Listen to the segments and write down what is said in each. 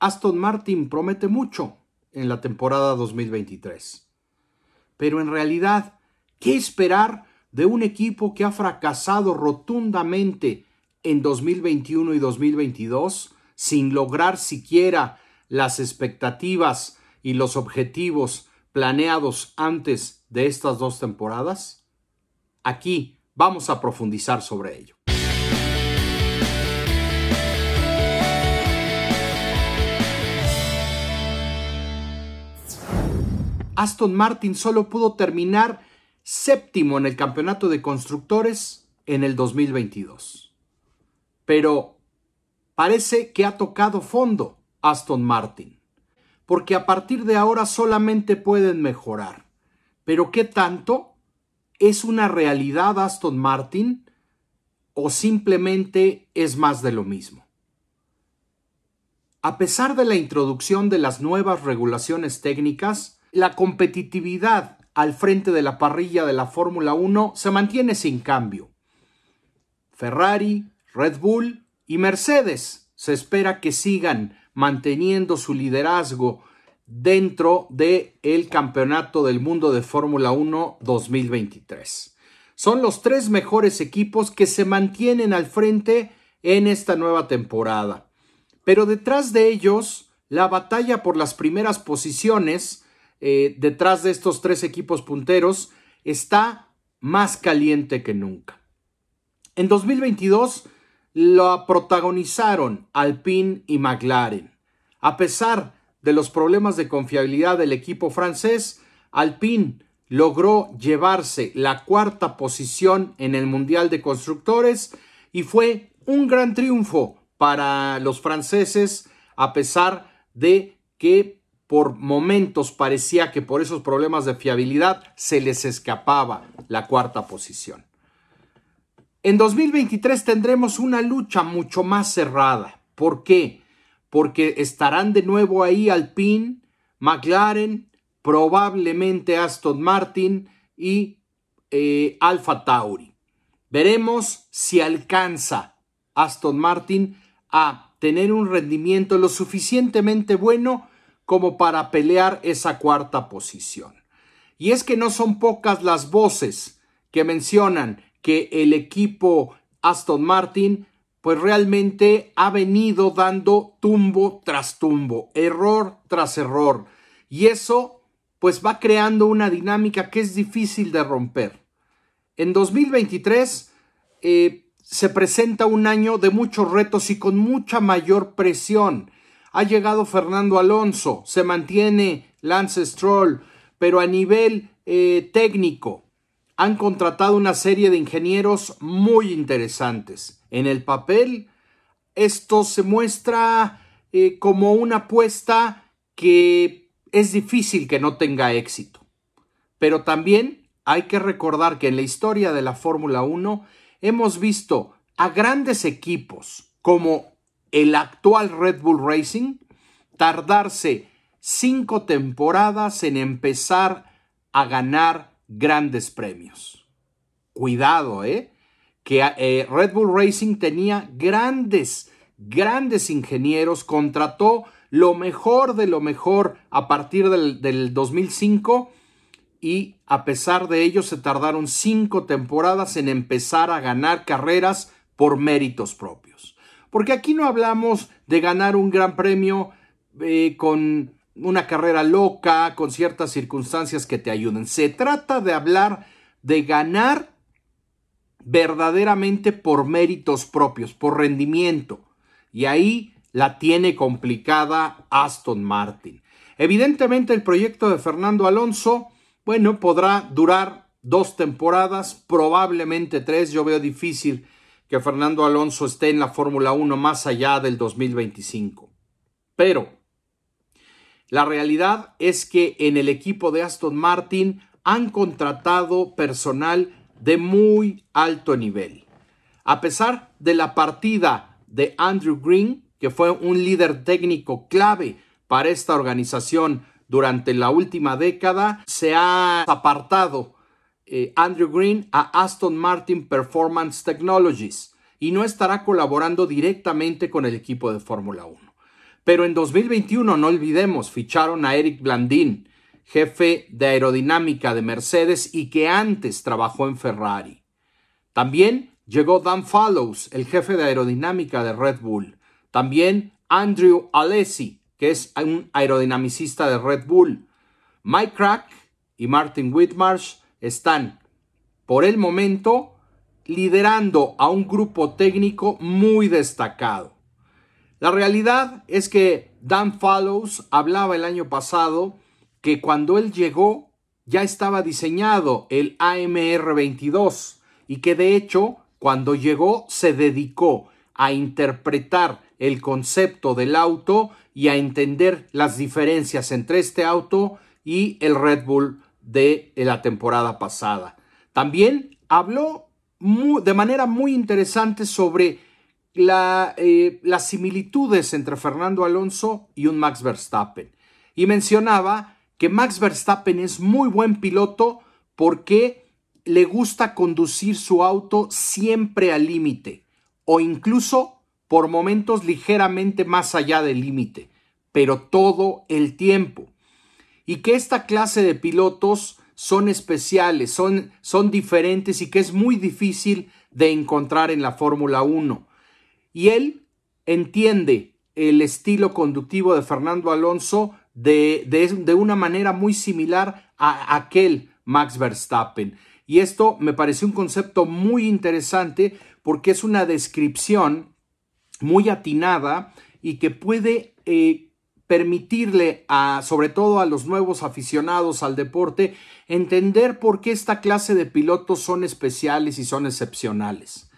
Aston Martin promete mucho en la temporada 2023. Pero en realidad, ¿qué esperar de un equipo que ha fracasado rotundamente en 2021 y 2022 sin lograr siquiera las expectativas y los objetivos planeados antes de estas dos temporadas? Aquí vamos a profundizar sobre ello. Aston Martin solo pudo terminar séptimo en el campeonato de constructores en el 2022. Pero parece que ha tocado fondo Aston Martin, porque a partir de ahora solamente pueden mejorar. Pero ¿qué tanto? ¿Es una realidad Aston Martin o simplemente es más de lo mismo? A pesar de la introducción de las nuevas regulaciones técnicas, la competitividad al frente de la parrilla de la Fórmula 1 se mantiene sin cambio. Ferrari, Red Bull y Mercedes se espera que sigan manteniendo su liderazgo dentro del el Campeonato del Mundo de Fórmula 1 2023. Son los tres mejores equipos que se mantienen al frente en esta nueva temporada. Pero detrás de ellos, la batalla por las primeras posiciones eh, detrás de estos tres equipos punteros está más caliente que nunca. En 2022 lo protagonizaron Alpine y McLaren. A pesar de los problemas de confiabilidad del equipo francés, Alpine logró llevarse la cuarta posición en el Mundial de Constructores y fue un gran triunfo para los franceses a pesar de que por momentos parecía que por esos problemas de fiabilidad se les escapaba la cuarta posición. En 2023 tendremos una lucha mucho más cerrada. ¿Por qué? Porque estarán de nuevo ahí Alpine, McLaren, probablemente Aston Martin y eh, Alfa Tauri. Veremos si alcanza Aston Martin a tener un rendimiento lo suficientemente bueno como para pelear esa cuarta posición. Y es que no son pocas las voces que mencionan que el equipo Aston Martin pues realmente ha venido dando tumbo tras tumbo, error tras error. Y eso pues va creando una dinámica que es difícil de romper. En 2023 eh, se presenta un año de muchos retos y con mucha mayor presión. Ha llegado Fernando Alonso, se mantiene Lance Stroll, pero a nivel eh, técnico han contratado una serie de ingenieros muy interesantes. En el papel, esto se muestra eh, como una apuesta que es difícil que no tenga éxito. Pero también hay que recordar que en la historia de la Fórmula 1 hemos visto a grandes equipos como el actual Red Bull Racing tardarse cinco temporadas en empezar a ganar grandes premios. Cuidado, ¿eh? Que eh, Red Bull Racing tenía grandes, grandes ingenieros, contrató lo mejor de lo mejor a partir del, del 2005 y a pesar de ello se tardaron cinco temporadas en empezar a ganar carreras por méritos propios. Porque aquí no hablamos de ganar un gran premio eh, con una carrera loca, con ciertas circunstancias que te ayuden. Se trata de hablar de ganar verdaderamente por méritos propios, por rendimiento. Y ahí la tiene complicada Aston Martin. Evidentemente el proyecto de Fernando Alonso, bueno, podrá durar dos temporadas, probablemente tres. Yo veo difícil que Fernando Alonso esté en la Fórmula 1 más allá del 2025. Pero la realidad es que en el equipo de Aston Martin han contratado personal de muy alto nivel. A pesar de la partida de Andrew Green, que fue un líder técnico clave para esta organización durante la última década, se ha apartado eh, Andrew Green a Aston Martin Performance Technologies y no estará colaborando directamente con el equipo de Fórmula 1. Pero en 2021, no olvidemos, ficharon a Eric Blandin, jefe de aerodinámica de Mercedes y que antes trabajó en Ferrari. También llegó Dan Fallows, el jefe de aerodinámica de Red Bull. También Andrew Alessi, que es un aerodinamicista de Red Bull. Mike Crack y Martin Whitmarsh están, por el momento, liderando a un grupo técnico muy destacado. La realidad es que Dan Fallows hablaba el año pasado que cuando él llegó ya estaba diseñado el AMR 22 y que de hecho cuando llegó se dedicó a interpretar el concepto del auto y a entender las diferencias entre este auto y el Red Bull de la temporada pasada. También habló de manera muy interesante sobre eh, las similitudes entre Fernando Alonso y un Max Verstappen. Y mencionaba que Max Verstappen es muy buen piloto porque le gusta conducir su auto siempre al límite o incluso por momentos ligeramente más allá del límite, pero todo el tiempo. Y que esta clase de pilotos son especiales, son, son diferentes y que es muy difícil de encontrar en la Fórmula 1. Y él entiende el estilo conductivo de Fernando Alonso de, de, una manera muy similar a aquel Max Verstappen. Y esto me pareció un concepto muy interesante porque es una descripción muy atinada y que puede eh, permitirle a, sobre todo a los nuevos aficionados al deporte, entender por qué esta clase de pilotos son especiales y son excepcionales.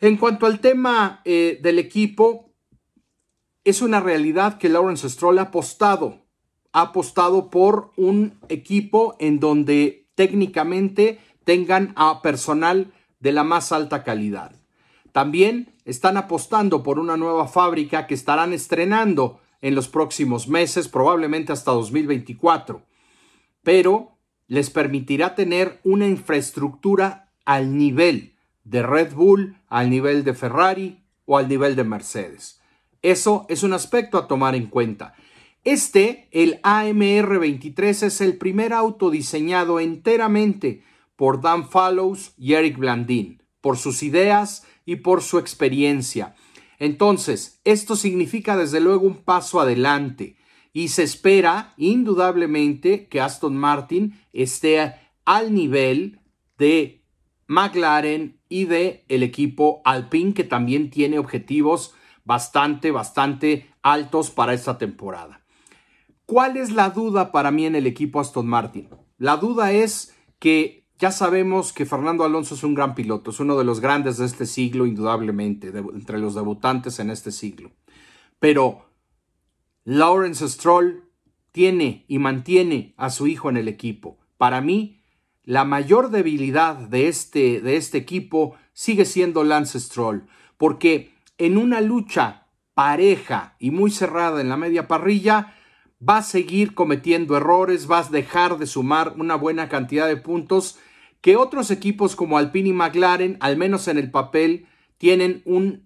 En cuanto al tema eh, del equipo, es una realidad que Lawrence Stroll ha apostado, ha apostado por un equipo en donde técnicamente tengan a personal de la más alta calidad. También están apostando por una nueva fábrica que estarán estrenando en los próximos meses, probablemente hasta 2024, pero les permitirá tener una infraestructura al nivel de Red Bull, al nivel de Ferrari o al nivel de Mercedes. Eso es un aspecto a tomar en cuenta. Este, el AMR 23, es el primer auto diseñado enteramente por Dan Fallows y Eric Blandin, por sus ideas y por su experiencia. Entonces, esto significa desde luego un paso adelante y se espera indudablemente que Aston Martin esté al nivel de McLaren y de el equipo Alpine que también tiene objetivos bastante, bastante altos para esta temporada. ¿Cuál es la duda para mí en el equipo Aston Martin? La duda es que ya sabemos que Fernando Alonso es un gran piloto, es uno de los grandes de este siglo, indudablemente, entre los debutantes en este siglo. Pero Lawrence Stroll tiene y mantiene a su hijo en el equipo. Para mí, la mayor debilidad de este, de este equipo sigue siendo Lance Stroll, porque en una lucha pareja y muy cerrada en la media parrilla, va a seguir cometiendo errores, va a dejar de sumar una buena cantidad de puntos que otros equipos como Alpine y McLaren, al menos en el papel, tienen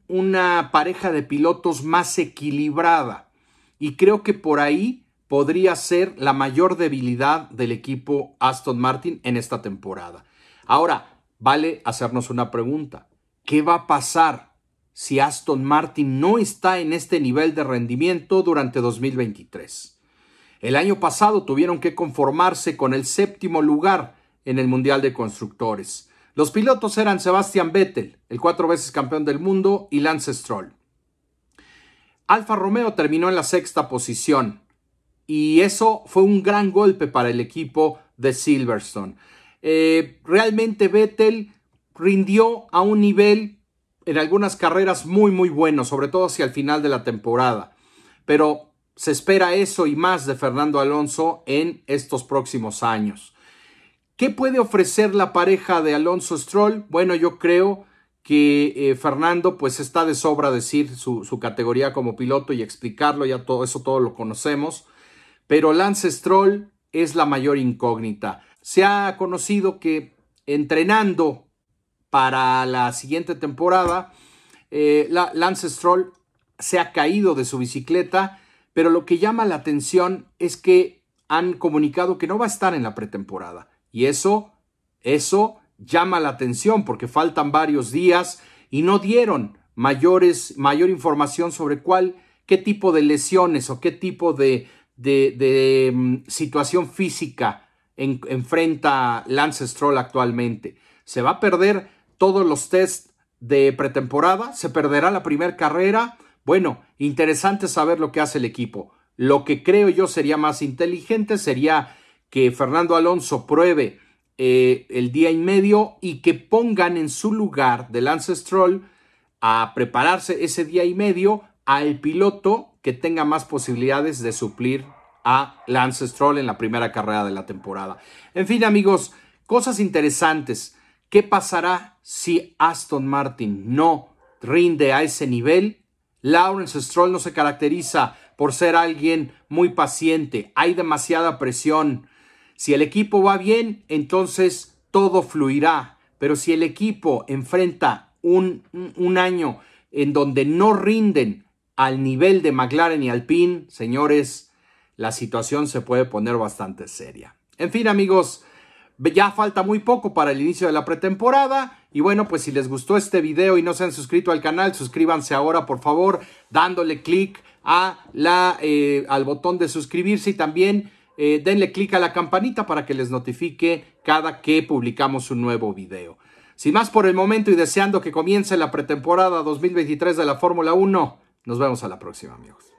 una pareja de pilotos más equilibrada. Y creo que por ahí podría ser la mayor debilidad del equipo Aston Martin en esta temporada. Ahora, vale hacernos una pregunta. ¿Qué va a pasar si Aston Martin no está en este nivel de rendimiento durante 2023? El año pasado tuvieron que conformarse con el séptimo lugar en el Mundial de Constructores. Los pilotos eran Sebastian Vettel, el cuatro veces campeón del mundo, y Lance Stroll. Alfa Romeo terminó en la sexta posición y eso fue un gran golpe para el equipo de Silverstone. Eh, realmente Vettel rindió a un nivel en algunas carreras muy muy bueno, sobre todo hacia el final de la temporada. Pero se espera eso y más de Fernando Alonso en estos próximos años. ¿Qué puede ofrecer la pareja de Alonso Stroll? Bueno, yo creo que eh, Fernando pues está de sobra decir su, categoría como piloto y explicarlo, ya todo eso todo lo conocemos, pero Lance Stroll es la mayor incógnita. Se ha conocido que entrenando para la siguiente temporada, eh, Lance Stroll se ha caído de su bicicleta, pero lo que llama la atención es que han comunicado que no va a estar en la pretemporada. Y eso, eso llama la atención porque faltan varios días y no dieron mayores, mayor información sobre cuál, qué tipo de lesiones o qué tipo de, de, mm, situación física enfrenta Lance Stroll actualmente. Se va a perder todos los tests de pretemporada, se perderá la primera carrera. Bueno, interesante saber lo que hace el equipo. Lo que creo yo sería más inteligente sería que Fernando Alonso pruebe eh, el día y medio y que pongan en su lugar del Lance Stroll a prepararse ese día y medio al piloto que tenga más posibilidades de suplir a Lance Stroll en la primera carrera de la temporada. En fin, amigos, cosas interesantes. ¿Qué pasará si Aston Martin no rinde a ese nivel? Lawrence Stroll no se caracteriza por ser alguien muy paciente. Hay demasiada presión. Si el equipo va bien, entonces todo fluirá. Pero si el equipo enfrenta un, un año en donde no rinden al nivel de McLaren y Alpine, señores, la situación se puede poner bastante seria. En fin, amigos, ya falta muy poco para el inicio de la pretemporada. Y bueno, pues si les gustó este video y no se han suscrito al canal, suscríbanse ahora, por favor, dándole clic a la, eh, al botón de suscribirse y también eh, denle clic a la campanita para que les notifique cada que publicamos un nuevo video. Sin más por el momento y deseando que comience la pretemporada 2023 de la Fórmula 1, nos vemos a la próxima amigos.